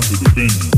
esperança que tenho né?